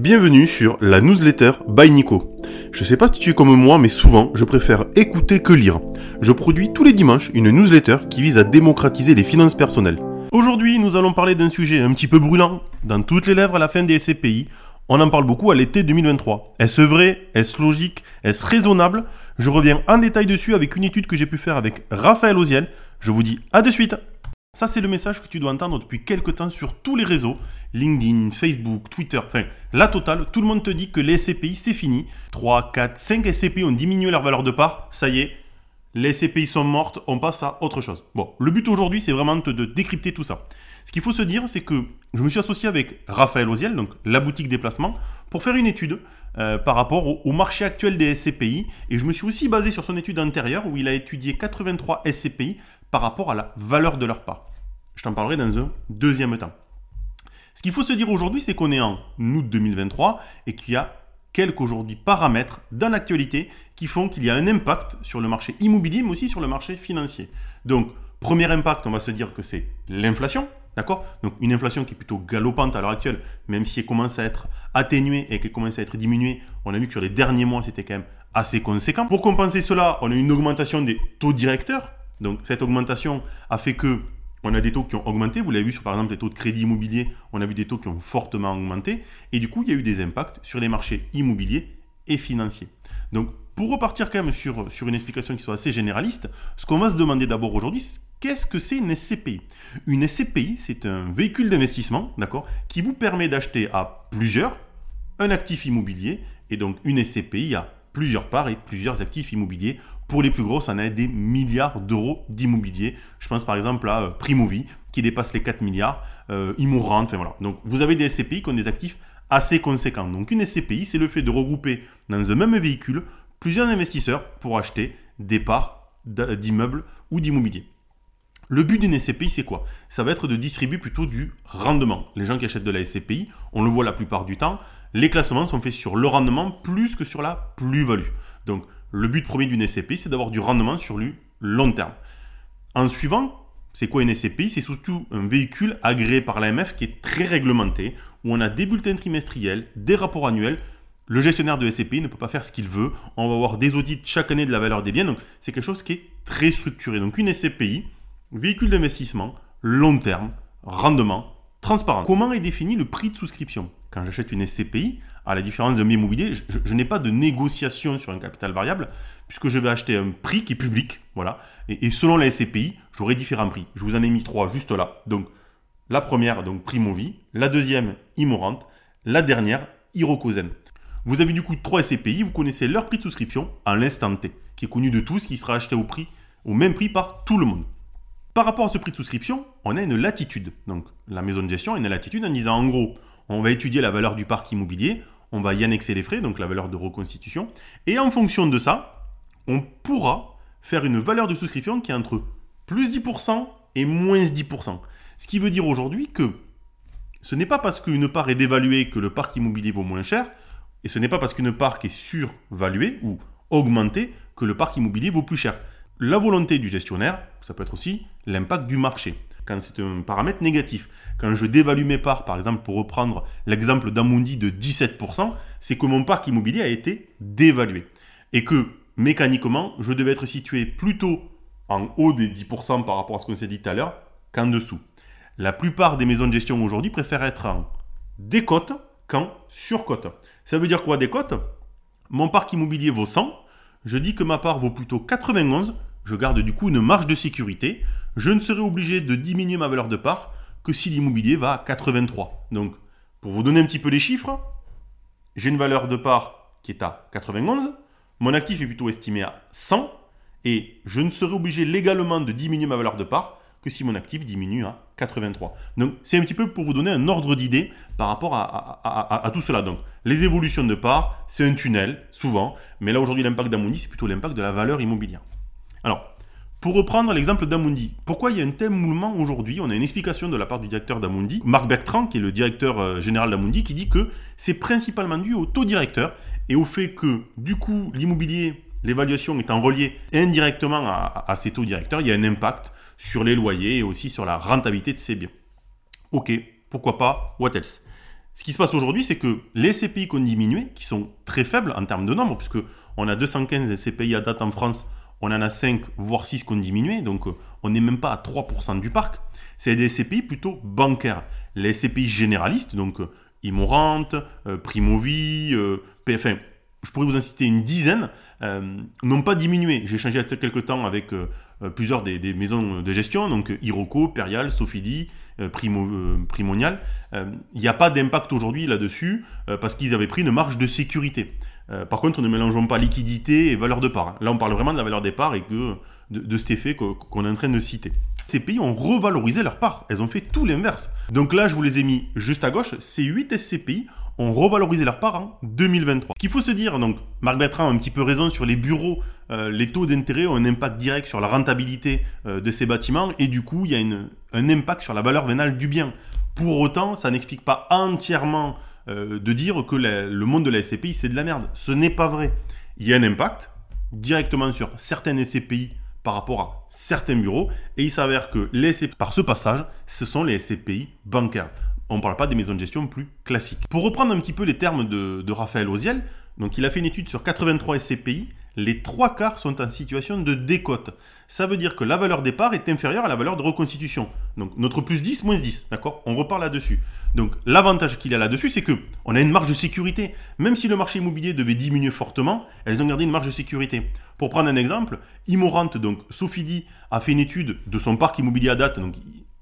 Bienvenue sur la newsletter by Nico. Je sais pas si tu es comme moi, mais souvent, je préfère écouter que lire. Je produis tous les dimanches une newsletter qui vise à démocratiser les finances personnelles. Aujourd'hui, nous allons parler d'un sujet un petit peu brûlant, dans toutes les lèvres à la fin des SCPI. On en parle beaucoup à l'été 2023. Est-ce vrai? Est-ce logique? Est-ce raisonnable? Je reviens en détail dessus avec une étude que j'ai pu faire avec Raphaël Oziel. Je vous dis à de suite ça, c'est le message que tu dois entendre depuis quelques temps sur tous les réseaux, LinkedIn, Facebook, Twitter, enfin, la totale, tout le monde te dit que les SCPI, c'est fini. 3, 4, 5 SCPI ont diminué leur valeur de part, ça y est, les SCPI sont mortes, on passe à autre chose. Bon, le but aujourd'hui, c'est vraiment de, décrypter tout ça. Ce qu'il faut se dire, c'est que je me suis associé avec Raphaël Oziel, donc la boutique déplacement, pour faire une étude euh, par rapport au, au, marché actuel des SCPI. Et je me suis aussi basé sur son étude antérieure où il a étudié 83 SCPI par rapport à la valeur de leur part. Je t'en parlerai dans un deuxième temps. Ce qu'il faut se dire aujourd'hui, c'est qu'on est en août 2023 et qu'il y a quelques aujourd'hui paramètres dans l'actualité qui font qu'il y a un impact sur le marché immobilier, mais aussi sur le marché financier. Donc, premier impact, on va se dire que c'est l'inflation. D'accord? Donc une inflation qui est plutôt galopante à l'heure actuelle, même si elle commence à être atténuée et qu'elle commence à être diminuée. On a vu que sur les derniers mois, c'était quand même assez conséquent. Pour compenser cela, on a une augmentation des taux directeurs. Donc cette augmentation a fait que on a des taux qui ont augmenté. Vous l'avez vu sur par exemple les taux de crédit immobilier, on a vu des taux qui ont fortement augmenté. Et du coup, il y a eu des impacts sur les marchés immobiliers et financiers. Donc pour repartir quand même sur, sur une explication qui soit assez généraliste, ce qu'on va se demander d'abord aujourd'hui, qu'est-ce que c'est une SCPI Une SCPI, c'est un véhicule d'investissement, d'accord, qui vous permet d'acheter à plusieurs un actif immobilier. Et donc une SCPI a plusieurs parts et plusieurs actifs immobiliers. Pour les plus grosses, on a des milliards d'euros d'immobilier. Je pense par exemple à euh, Primovie qui dépasse les 4 milliards, euh, enfin voilà. Donc vous avez des SCPI qui ont des actifs assez conséquents. Donc une SCPI, c'est le fait de regrouper dans un même véhicule plusieurs investisseurs pour acheter des parts d'immeubles ou d'immobilier. Le but d'une SCPI, c'est quoi? Ça va être de distribuer plutôt du rendement. Les gens qui achètent de la SCPI, on le voit la plupart du temps, les classements sont faits sur le rendement plus que sur la plus-value. Donc, le but premier d'une SCPI, c'est d'avoir du rendement sur le long terme. En suivant, c'est quoi une SCPI C'est surtout un véhicule agréé par l'AMF qui est très réglementé, où on a des bulletins trimestriels, des rapports annuels. Le gestionnaire de SCPI ne peut pas faire ce qu'il veut. On va avoir des audits chaque année de la valeur des biens. Donc, c'est quelque chose qui est très structuré. Donc, une SCPI, véhicule d'investissement, long terme, rendement, transparent. Comment est défini le prix de souscription? Quand j'achète une SCPI, à la différence d'un bien immobilier, je, n'ai pas de négociation sur un capital variable, puisque je vais acheter un prix qui est public. Voilà. Et, selon la SCPI, j'aurai différents prix. Je vous en ai mis trois juste là. Donc, la première, donc Primovie. La deuxième, Immorante. La dernière, Hirokozen. Vous avez du coup trois SCPI, vous connaissez leur prix de souscription à l'instant T, qui est connu de tous, qui sera acheté au prix, au même prix par tout le monde. Par rapport à ce prix de souscription, on a une latitude. Donc la maison de gestion a une latitude en disant en gros, on va étudier la valeur du parc immobilier, on va y annexer les frais, donc la valeur de reconstitution, et en fonction de ça, on pourra faire une valeur de souscription qui est entre plus 10% et moins 10%. Ce qui veut dire aujourd'hui que ce n'est pas parce qu'une part est dévaluée que le parc immobilier vaut moins cher, et ce n'est pas parce qu'une part est survaluée ou augmentée que le parc immobilier vaut plus cher la volonté du gestionnaire, ça peut être aussi l'impact du marché, quand c'est un paramètre négatif. Quand je dévalue mes parts, par exemple, pour reprendre l'exemple d'Amundi de 17%, c'est que mon parc immobilier a été dévalué. Et que mécaniquement, je devais être situé plutôt en haut des 10% par rapport à ce qu'on s'est dit tout à l'heure qu'en dessous. La plupart des maisons de gestion aujourd'hui préfèrent être en décote qu'en surcote. Ça veut dire quoi décote? Mon parc immobilier vaut 100, je dis que ma part vaut plutôt 91, je garde du coup une marge de sécurité. Je ne serai obligé de diminuer ma valeur de part que si l'immobilier va à 83. Donc, pour vous donner un petit peu les chiffres, j'ai une valeur de part qui est à 91, mon actif est plutôt estimé à 100, et je ne serai obligé légalement de diminuer ma valeur de part que si mon actif diminue à 83. Donc c'est un petit peu pour vous donner un ordre d'idée par rapport à, tout cela. Donc les évolutions de part, c'est un tunnel, souvent, mais là aujourd'hui l'impact d'Amundi, c'est plutôt l'impact de la valeur immobilière. Alors, pour reprendre l'exemple d'Amundi, pourquoi il y a un tel mouvement aujourd'hui? On a une explication de la part du directeur d'Amundi, Marc Bertrand, qui est le directeur euh, général d'Amundi, qui dit que c'est principalement dû au taux directeur et au fait que du coup l'immobilier l'évaluation étant reliée indirectement à, ces taux directeurs, il y a un impact sur les loyers et aussi sur la rentabilité de ces biens. Ok, pourquoi pas, what else? Ce qui se passe aujourd'hui, c'est que les qui ont diminué, qui sont très faibles en termes de nombre, puisque on a 215 SCPI à date en France, on en a 5, voire 6 qui ont diminué, donc euh, on n'est même pas à 3% du parc. C'est des SCPI plutôt bancaires. Les SCPI généralistes, donc euh, Immorante, euh, Primovie, PFN, je pourrais vous en citer une dizaine, n'ont pas diminué. J'ai échangé il y a quelques temps avec plusieurs des, maisons de gestion, donc Iroko, Perial, Sofidi, Primo, Primonial. Il n'y a pas d'impact aujourd'hui là-dessus parce qu'ils avaient pris une marge de sécurité. Euh, par contre, ne mélangeons pas liquidité et valeur de part. Là, on parle vraiment de la valeur des parts et que, de, cet effet qu'on est en train de citer. Ces pays ont revalorisé leur part. Elles ont fait tout l'inverse. Donc là, je vous les ai mis juste à gauche. Ces 8 SCPI ont revalorisé leur part en 2023. Ce qu'il faut se dire, donc, Marc Bertrand a un petit peu raison sur les bureaux. Euh, les taux d'intérêt ont un impact direct sur la rentabilité euh, de ces bâtiments et du coup, il y a un impact sur la valeur vénale du bien. Pour autant, ça n'explique pas entièrement euh, de dire que le monde de la SCPI, c'est de la merde. Ce n'est pas vrai. Il y a un impact directement sur certaines SCPI par rapport à certains bureaux, et il s'avère que les SCPI, par ce passage, ce sont les SCPI bancaires. On ne parle pas des maisons de gestion plus classiques. Pour reprendre un petit peu les termes de, de Raphaël Oziel, donc il a fait une étude sur 83 SCPI, les trois quarts sont en situation de décote. Ça veut dire que la valeur départ est inférieure à la valeur de reconstitution. Donc notre plus 10, moins 10, d'accord? On repart là-dessus. Donc l'avantage qu'il y a là-dessus, c'est que on a une marge de sécurité. Même si le marché immobilier devait diminuer fortement, elles ont gardé une marge de sécurité. Pour prendre un exemple, Immorante, donc Sofidi, a fait une étude de son parc immobilier à date. Donc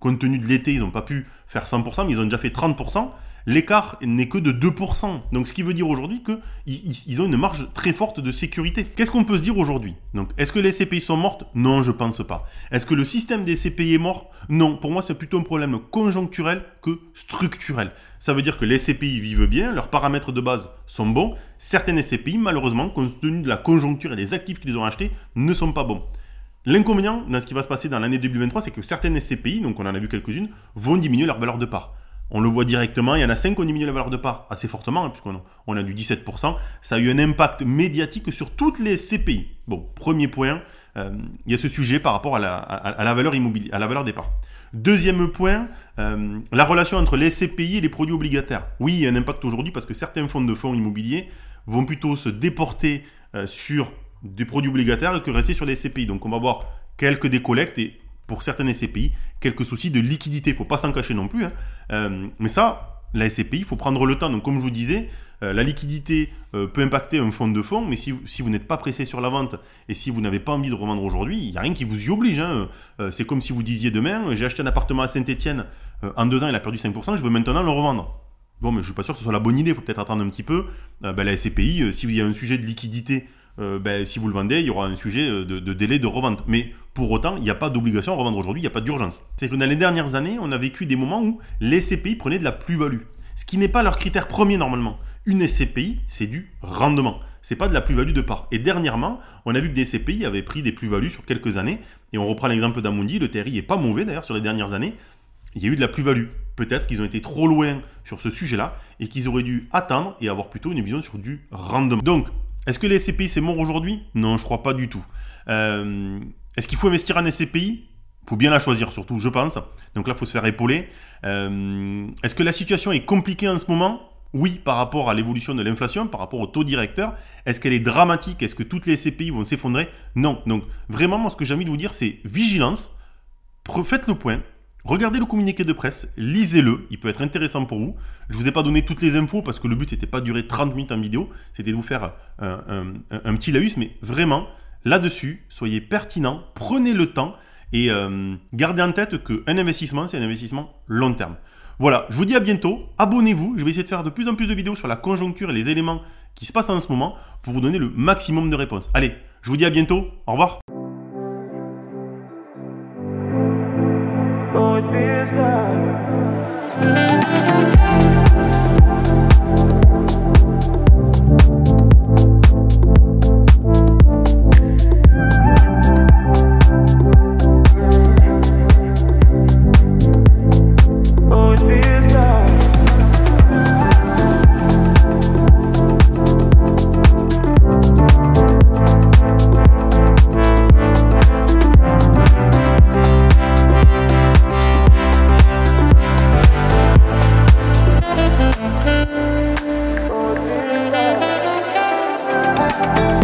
compte tenu de l'été, ils n'ont pas pu faire 100%, mais ils ont déjà fait 30% l'écart n'est que de 2%. Donc ce qui veut dire aujourd'hui qu'ils ont une marge très forte de sécurité. Qu'est-ce qu'on peut se dire aujourd'hui? Est-ce que les CPI sont mortes? Non, je pense pas. Est-ce que le système des CPI est mort? Non, pour moi c'est plutôt un problème conjoncturel que structurel. Ça veut dire que les CPI vivent bien, leurs paramètres de base sont bons. Certaines CPI, malheureusement, compte tenu de la conjoncture et des actifs qu'ils ont achetés, ne sont pas bons. L'inconvénient dans ce qui va se passer dans l'année 2023, c'est que certaines SCPI, donc on en a vu quelques-unes, vont diminuer leur valeur de part. On le voit directement, il y en a 5 qui ont diminué la valeur de part assez fortement, hein, puisqu'on on a du 17%. Ça a eu un impact médiatique sur toutes les CPI. Bon, premier point, euh, il y a ce sujet par rapport à la, valeur immobilière, à la valeur des parts. Deuxième point, euh, la relation entre les CPI et les produits obligataires. Oui, il y a un impact aujourd'hui parce que certains fonds de fonds immobiliers vont plutôt se déporter euh, sur des produits obligataires que rester sur les CPI. Donc on va voir quelques décollectes et pour certaines SCPI, quelques soucis de liquidité. Il ne faut pas s'en cacher non plus. Hein. Euh, mais ça, la SCPI, il faut prendre le temps. Donc, comme je vous disais, euh, la liquidité euh, peut impacter un fonds de fonds, mais si, vous n'êtes pas pressé sur la vente et si vous n'avez pas envie de revendre aujourd'hui, il n'y a rien qui vous y oblige. Hein. c'est comme si vous disiez demain, j'ai acheté un appartement à Saint-Etienne, en deux ans il a perdu 5%, je veux maintenant le revendre. Bon, mais je ne suis pas sûr que ce soit la bonne idée, il faut peut-être attendre un petit peu. Ben, la SCPI, si vous avez un sujet de liquidité euh, ben, si vous le vendez, il y aura un sujet euh, de, délai de revente. Mais pour autant, il n'y a pas d'obligation à revendre aujourd'hui, il n'y a pas d'urgence. C'est que dans les dernières années, on a vécu des moments où les SCPI prenaient de la plus-value. Ce qui n'est pas leur critère premier normalement. Une SCPI, c'est du rendement. C'est pas de la plus-value de part. Et dernièrement, on a vu que des SCPI avaient pris des plus-values sur quelques années. Et on reprend l'exemple d'Amundi, le TRI est pas mauvais d'ailleurs sur les dernières années. Il y a eu de la plus-value. Peut-être qu'ils ont été trop loin sur ce sujet-là et qu'ils auraient dû attendre et avoir plutôt une vision sur du rendement. Donc, est-ce que les SCPI c'est mort aujourd'hui? Non, je crois pas du tout. Euh, est-ce qu'il faut investir en SCPI faut bien la choisir surtout, je pense. Donc là, il faut se faire épauler. Euh, est-ce que la situation est compliquée en ce moment? Oui, par rapport à l'évolution de l'inflation, par rapport au taux directeur. Est-ce qu'elle est dramatique? Est-ce que toutes les SCPI vont s'effondrer? Non. Donc vraiment, moi, ce que j'ai envie de vous dire, c'est vigilance. Faites le point. Regardez le communiqué de presse, lisez-le, il peut être intéressant pour vous. Je ne vous ai pas donné toutes les infos parce que le but c'était pas de durer 30 minutes en vidéo, c'était de vous faire un, petit laïus, mais vraiment, là-dessus, soyez pertinent, prenez le temps et euh, gardez en tête qu'un investissement, c'est un investissement long terme. Voilà, je vous dis à bientôt, abonnez-vous, je vais essayer de faire de plus en plus de vidéos sur la conjoncture et les éléments qui se passent en ce moment pour vous donner le maximum de réponses. Allez, je vous dis à bientôt, au revoir. Bye.